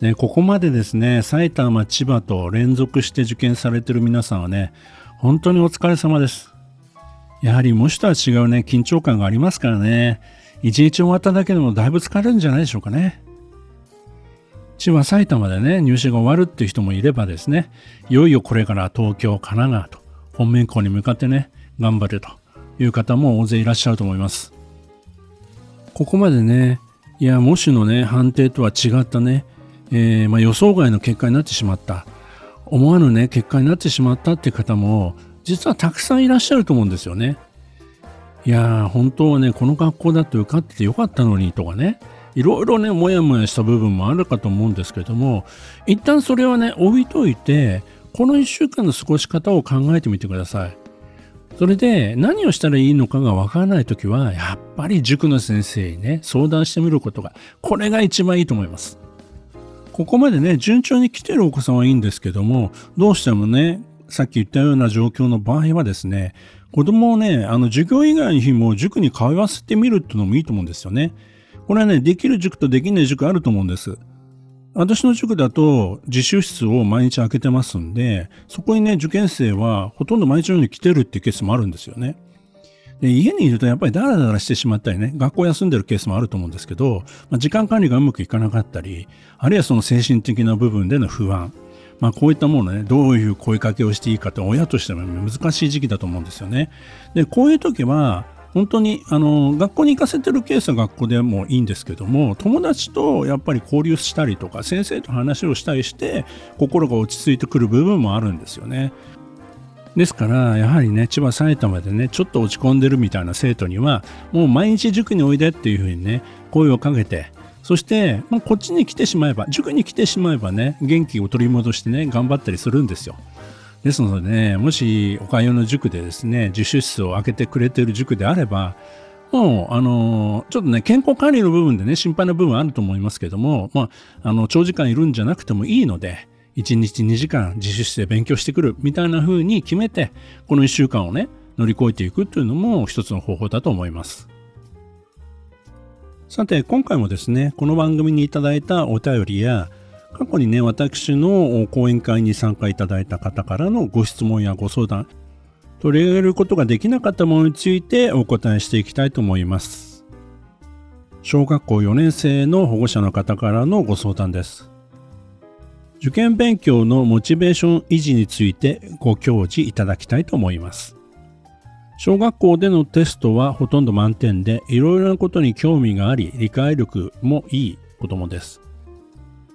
でここまでですね埼玉千葉と連続して受験されてる皆さんはね本当にお疲れ様です。やはり模試とは違うね緊張感がありますからね。一日終わっただけでもだいぶ疲れるんじゃないでしょうかね。千葉埼玉でね入試が終わるっていう人もいればですねいよいよこれから東京神奈川と本面校に向かってね頑張るという方も大勢いらっしゃると思います。ここまでねいや模試のね判定とは違ったねえー、まあ、予想外の結果になってしまった思わぬね結果になってしまったって方も実はたくさんいらっしゃると思うんですよね。いやー本当はねこの学校だと受かっててよかったのにとかねいろいろねもやもやした部分もあるかと思うんですけども一旦それはね置いといてこの1週間の過ごし方を考えてみてください。それで何をしたらいいのかがわからないときはやっぱり塾の先生にね相談してみることがこれが一番いいと思います。ここまでね、順調に来てるお子さんはいいんですけども、どうしてもね、さっき言ったような状況の場合はですね、子供をね、あの授業以外の日も塾に通わせてみるっていうのもいいと思うんですよね。これはね、できる塾とできない塾あると思うんです。私の塾だと自習室を毎日開けてますんで、そこにね、受験生はほとんど毎日のように来てるっていうケースもあるんですよね。で家にいるとやっぱりダラダラしてしまったりね、学校休んでるケースもあると思うんですけど、まあ、時間管理がうまくいかなかったり、あるいはその精神的な部分での不安、まあ、こういったものね、どういう声かけをしていいかって親としても難しい時期だと思うんですよね。で、こういう時は、本当にあの学校に行かせてるケースは学校でもいいんですけども友達とやっぱり交流したりとか先生と話をしたりして心が落ち着いてくる部分もあるんですよね。ですから、やはりね、千葉、埼玉でね、ちょっと落ち込んでるみたいな生徒には、もう毎日塾においでっていうふうにね、声をかけて、そして、まあ、こっちに来てしまえば、塾に来てしまえばね、元気を取り戻してね、頑張ったりするんですよ。ですのでね、もし、おかゆの塾でですね、自習室を開けてくれてる塾であれば、もう、あのちょっとね、健康管理の部分でね、心配な部分あると思いますけども、まあ、あの、長時間いるんじゃなくてもいいので、1日2時間自習室で勉強してくるみたいな風に決めて、この1週間をね、乗り越えていくというのも一つの方法だと思います。さて、今回もですね、この番組にいただいたお便りや、過去にね、私の講演会に参加いただいた方からのご質問やご相談、取り上げることができなかったものについてお答えしていきたいと思います。小学校4年生の保護者の方からのご相談です。受験勉強のモチベーション維持についてご教示いただきたいと思います。小学校でのテストはほとんど満点でいろいろなことに興味があり理解力もいい子供です。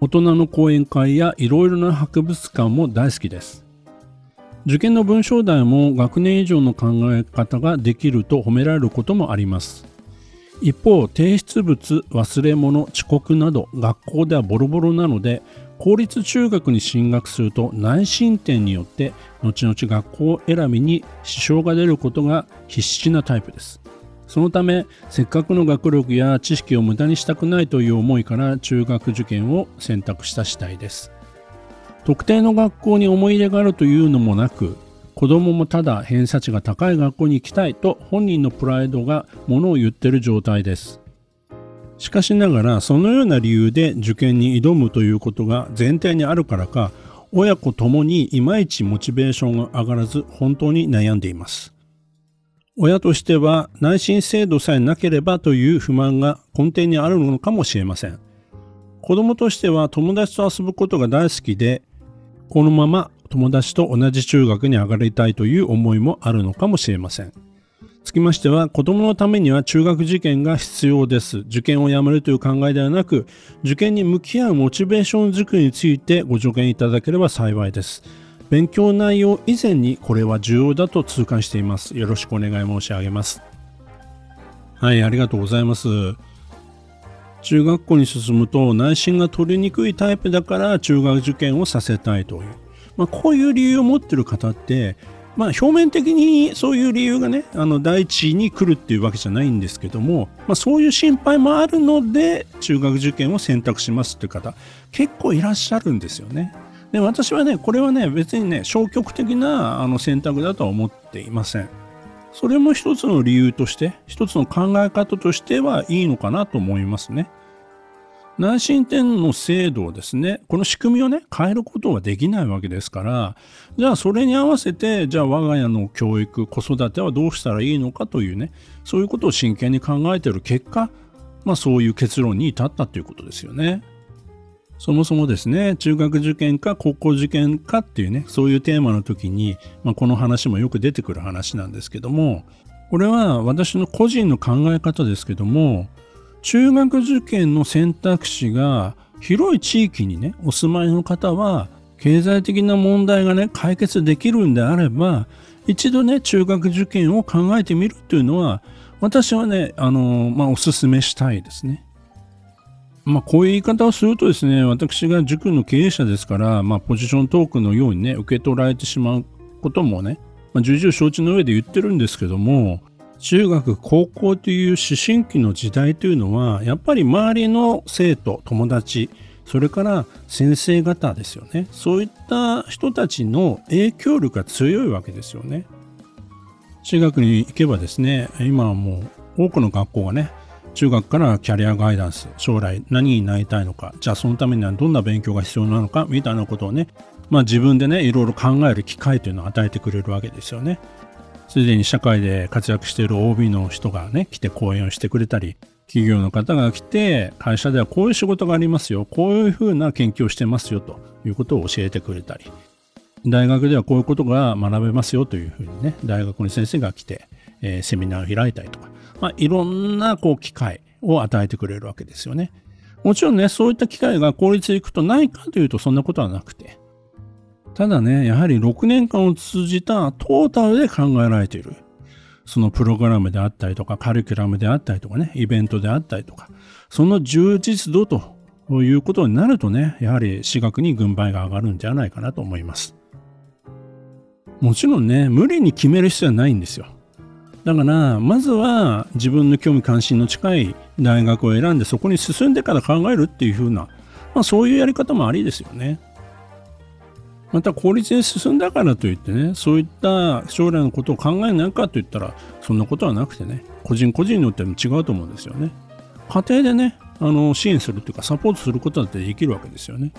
大人の講演会やいろいろな博物館も大好きです。受験の文章題も学年以上の考え方ができると褒められることもあります。一方、提出物、忘れ物、遅刻など学校ではボロボロなので公立中学に進学すると内申点によって後々学校選びに支障が出ることが必至なタイプです。そのためせっかくの学力や知識を無駄にしたくないという思いから中学受験を選択した次第です。特定の学校に思い入れがあるというのもなく子供もただ偏差値が高い学校に行きたいと本人のプライドがものを言ってる状態です。しかしながらそのような理由で受験に挑むということが前提にあるからか親子ともにいまいちモチベーションが上がらず本当に悩んでいます。親としては内申制度さえなければという不満が根底にあるのかもしれません。子供としては友達と遊ぶことが大好きでこのまま友達と同じ中学に上がりたいという思いもあるのかもしれません。つきましては、子供のためには中学受験が必要です。受験をやめるという考えではなく、受験に向き合うモチベーション作りについてご助言いただければ幸いです。勉強内容以前にこれは重要だと痛感しています。よろしくお願い申し上げます。はい、ありがとうございます。中学校に進むと内心が取りにくいタイプだから中学受験をさせたいという、まあ、こういう理由を持ってる方ってまあ、表面的にそういう理由がねあの第一に来るっていうわけじゃないんですけども、まあ、そういう心配もあるので中学受験を選択しますって方結構いらっしゃるんですよね。で私はねこれはね別にね消極的なあの選択だとは思っていません。それも一つの理由として一つの考え方としてはいいのかなと思いますね。内申点の制度をですね、この仕組みをね、変えることはできないわけですから、じゃあそれに合わせて、じゃあ我が家の教育、子育てはどうしたらいいのかというね、そういうことを真剣に考えている結果、まあそういう結論に至ったということですよね。そもそもですね、中学受験か高校受験かっていうね、そういうテーマの時に、まあ、この話もよく出てくる話なんですけども、これは私の個人の考え方ですけども、中学受験の選択肢が広い地域にね、お住まいの方は、経済的な問題がね、解決できるんであれば、一度ね、中学受験を考えてみるっていうのは、私はね、あの、まあ、お勧めしたいですね。まあ、こういう言い方をするとですね、私が塾の経営者ですから、まあ、ポジショントークのようにね、受け取られてしまうこともね、ま、重々承知の上で言ってるんですけども、中学高校という思春期の時代というのはやっぱり周りの生徒友達それから先生方ですよね。そういった人たちの影響力が強いわけですよね。中学に行けばですね今はもう多くの学校がね中学からキャリアガイダンス将来何になりたいのかじゃあそのためにはどんな勉強が必要なのかみたいなことをねまあ自分でねいろいろ考える機会というのを与えてくれるわけですよね。すでに社会で活躍している OB の人がね、来て講演をしてくれたり、企業の方が来て、会社ではこういう仕事がありますよ、こういうふうな研究をしてますよということを教えてくれたり、大学ではこういうことが学べますよというふうにね、大学の先生が来て、えー、セミナーを開いたりとか、まあ、いろんなこう機会を与えてくれるわけですよね。もちろんね、そういった機会が効率でいくとないかというとそんなことはなくて、ただね、やはり6年間を通じたトータルで考えられている。そのプログラムであったりとか、カリキュラムであったりとかね、イベントであったりとか、その充実度ということになるとね、やはり私学に軍配が上がるんじゃないかなと思います。もちろんね、無理に決める必要はないんですよ。だから、まずは自分の興味関心の近い大学を選んで、そこに進んでから考えるっていう風な、まあそういうやり方もありですよね。また効率に進んだからといってねそういった将来のことを考えないかといったらそんなことはなくてね個人個人によっても違うと思うんですよね。家庭でねあの支援するというかサポートすることだってできるわけですよね。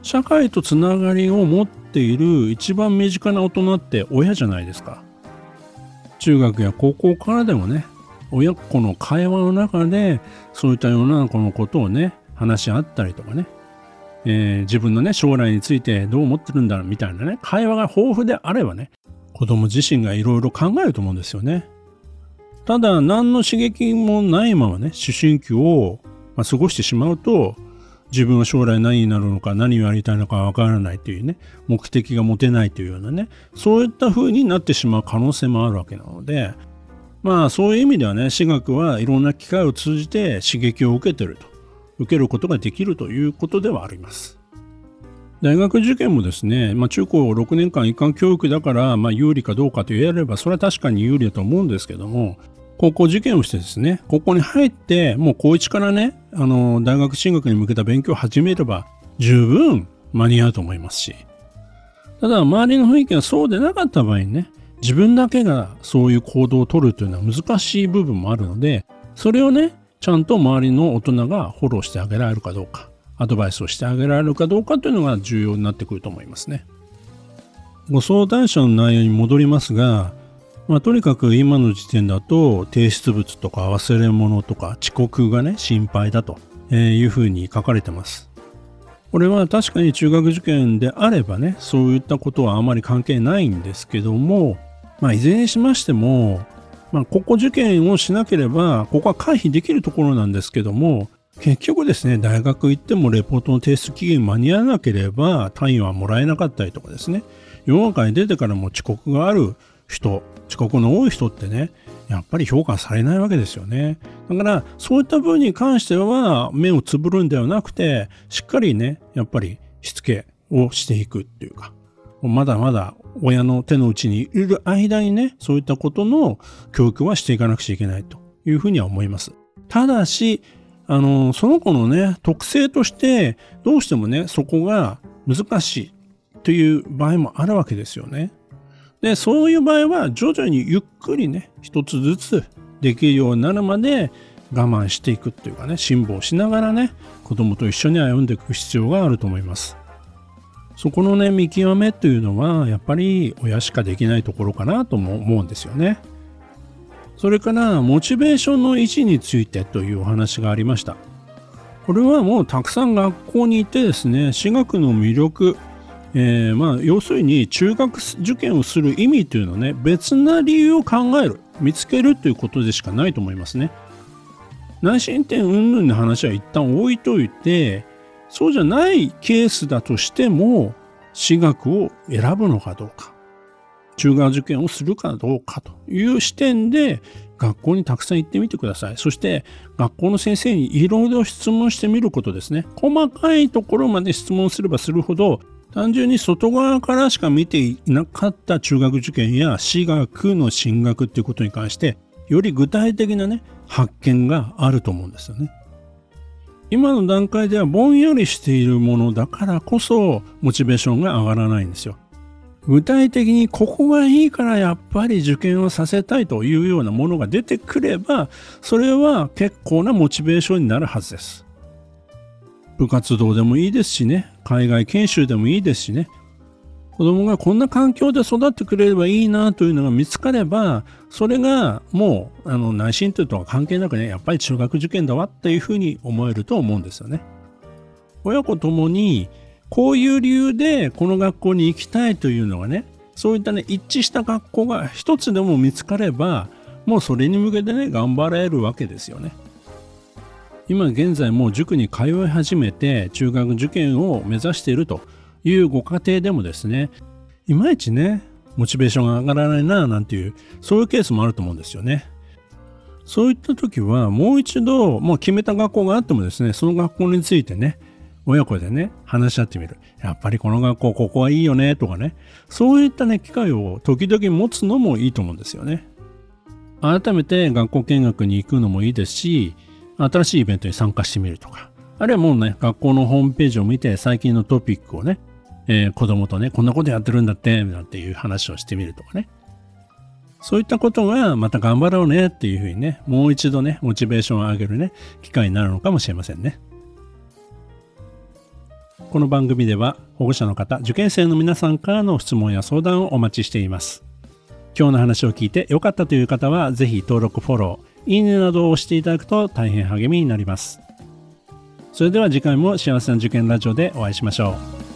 社会とつながりを持っている一番身近な大人って親じゃないですか。中学や高校からでもね親子の会話の中でそういった世の中のことをね話し合ったりとかねえー、自分のね、将来についてどう思ってるんだろうみたいなね、会話が豊富であればね、子供自身がいろいろ考えると思うんですよね。ただ、何の刺激もないままね、思春期を、まあ、過ごしてしまうと、自分は将来何になるのか、何をやりたいのかわからないというね、目的が持てないというようなね、そういった風になってしまう可能性もあるわけなので、まあそういう意味ではね、私学はいろんな機会を通じて刺激を受けてると。受けることができるということではあります。大学受験もですね、まあ、中高6年間一貫教育だから、まあ、有利かどうかと言えれば、それは確かに有利だと思うんですけども、高校受験をしてですね、高校に入って、もう高1からね、あの、大学進学に向けた勉強を始めれば、十分間に合うと思いますし、ただ、周りの雰囲気がそうでなかった場合にね、自分だけがそういう行動をとるというのは難しい部分もあるので、それをね、ちゃんと周りの大人がフォローしてあげられるかどうか、アドバイスをしてあげられるかどうかというのが重要になってくると思いますね。ご相談者の内容に戻りますが、まあ、とにかく今の時点だと提出物とか忘れ物とか遅刻がね心配だというふうに書かれてます。これは確かに中学受験であればねそういったことはあまり関係ないんですけども、まあ、いずれにしましてもまあ、ここ受験をしなければ、ここは回避できるところなんですけども、結局ですね、大学行ってもレポートの提出期限間に合わなければ単位はもらえなかったりとかですね、世の中に出てからも遅刻がある人、遅刻の多い人ってね、やっぱり評価されないわけですよね。だからそういった分に関しては目をつぶるんではなくてしっかりねやっぱりしつけをしていくっていうかまだまだ親の手の内にいる間にねそういったことの教育はしていかなくちゃいけないというふうには思います。ただしあのその子のね特性としてどうしてもねそこが難しいという場合もあるわけですよね。で、そういう場合は徐々にゆっくりね、一つずつできるようになるまで我慢していくっていうかね、辛抱しながらね、子供と一緒に歩んでいく必要があると思います。そこのね、見極めというのは、やっぱり親しかできないところかなとも思うんですよね。それから、モチベーションの維持についてというお話がありました。これはもうたくさん学校に行ってですね、私学の魅力、えー、まあ要するに中学受験をする意味というのはね別な理由を考える見つけるということでしかないと思いますね内申点云々の話は一旦置いといてそうじゃないケースだとしても私学を選ぶのかどうか中学受験をするかどうかという視点で学校にたくさん行ってみてください。そして学校の先生にいろいろ質問してみることですね。細かいところまで質問すればするほど単純に外側からしか見ていなかった中学受験や私学の進学っていうことに関してより具体的なね発見があると思うんですよね。今の段階ではぼんやりしているものだからこそモチベーションが上がらないんですよ。具体的にここがいいからやっぱり受験をさせたいというようなものが出てくればそれは結構なモチベーションになるはずです。部活動でもいいですしね、海外研修でもいいですしね、子供がこんな環境で育ってくれればいいなというのが見つかれば、それがもうあの内心というとは関係なくね、やっぱり中学受験だわっていうふうに思えると思うんですよね。親子ともにこういう理由でこの学校に行きたいというのがね、そういったね、一致した学校が一つでも見つかれば、もうそれに向けてね、頑張られるわけですよね。今現在もう塾に通い始めて中学受験を目指しているというご家庭でもですねいまいちねモチベーションが上がらないななんていうそういうケースもあると思うんですよね。そういった時はもう一度もう決めた学校があってもですねその学校についてね親子でね話し合ってみる。やっぱりこの学校ここはいいよねとかねそういったね機会を時々持つのもいいと思うんですよね。改めて学校見学に行くのもいいですし新しいイベントに参加してみるとか、あるいはもうね、学校のホームページを見て最近のトピックをね、えー、子供とね、こんなことやってるんだって、なんていう話をしてみるとかね。そういったことがまた頑張ろうねっていうふうにね、もう一度ね、モチベーションを上げるね、機会になるのかもしれませんね。この番組では保護者の方、受験生の皆さんからの質問や相談をお待ちしています。今日の話を聞いて良かったという方は、ぜひ登録、フォロー、いいねなどを押していただくと大変励みになります。それでは次回も幸せな受験ラジオでお会いしましょう。